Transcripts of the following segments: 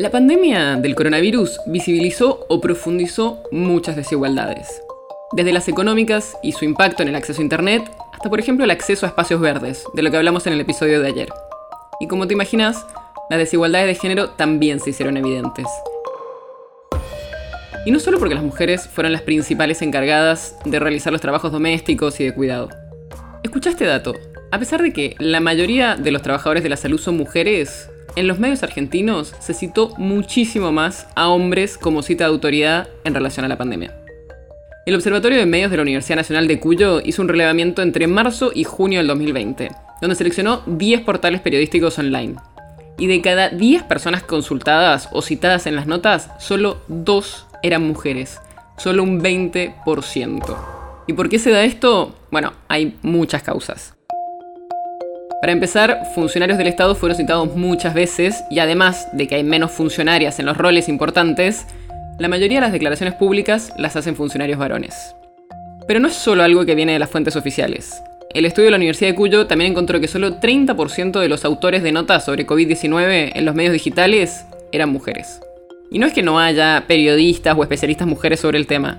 La pandemia del coronavirus visibilizó o profundizó muchas desigualdades, desde las económicas y su impacto en el acceso a Internet, hasta por ejemplo el acceso a espacios verdes, de lo que hablamos en el episodio de ayer. Y como te imaginas, las desigualdades de género también se hicieron evidentes. Y no solo porque las mujeres fueron las principales encargadas de realizar los trabajos domésticos y de cuidado. Escucha este dato. A pesar de que la mayoría de los trabajadores de la salud son mujeres, en los medios argentinos se citó muchísimo más a hombres como cita de autoridad en relación a la pandemia. El Observatorio de Medios de la Universidad Nacional de Cuyo hizo un relevamiento entre marzo y junio del 2020, donde seleccionó 10 portales periodísticos online. Y de cada 10 personas consultadas o citadas en las notas, solo 2 eran mujeres, solo un 20%. ¿Y por qué se da esto? Bueno, hay muchas causas. Para empezar, funcionarios del Estado fueron citados muchas veces y además de que hay menos funcionarias en los roles importantes, la mayoría de las declaraciones públicas las hacen funcionarios varones. Pero no es solo algo que viene de las fuentes oficiales. El estudio de la Universidad de Cuyo también encontró que solo 30% de los autores de notas sobre COVID-19 en los medios digitales eran mujeres. Y no es que no haya periodistas o especialistas mujeres sobre el tema.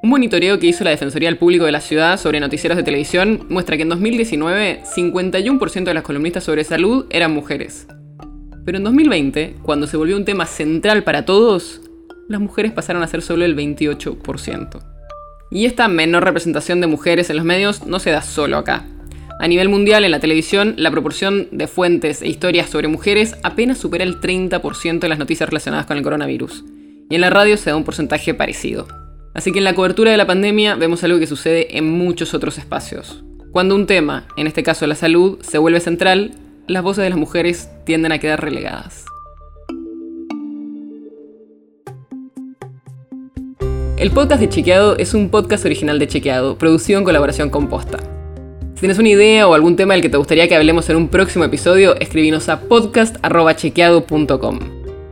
Un monitoreo que hizo la Defensoría del Público de la ciudad sobre noticieros de televisión muestra que en 2019 51% de las columnistas sobre salud eran mujeres. Pero en 2020, cuando se volvió un tema central para todos, las mujeres pasaron a ser solo el 28%. Y esta menor representación de mujeres en los medios no se da solo acá. A nivel mundial, en la televisión, la proporción de fuentes e historias sobre mujeres apenas supera el 30% de las noticias relacionadas con el coronavirus. Y en la radio se da un porcentaje parecido. Así que en la cobertura de la pandemia vemos algo que sucede en muchos otros espacios. Cuando un tema, en este caso la salud, se vuelve central, las voces de las mujeres tienden a quedar relegadas. El podcast de Chequeado es un podcast original de Chequeado, producido en colaboración con Posta. Si tienes una idea o algún tema del que te gustaría que hablemos en un próximo episodio, escribinos a podcast.chequeado.com.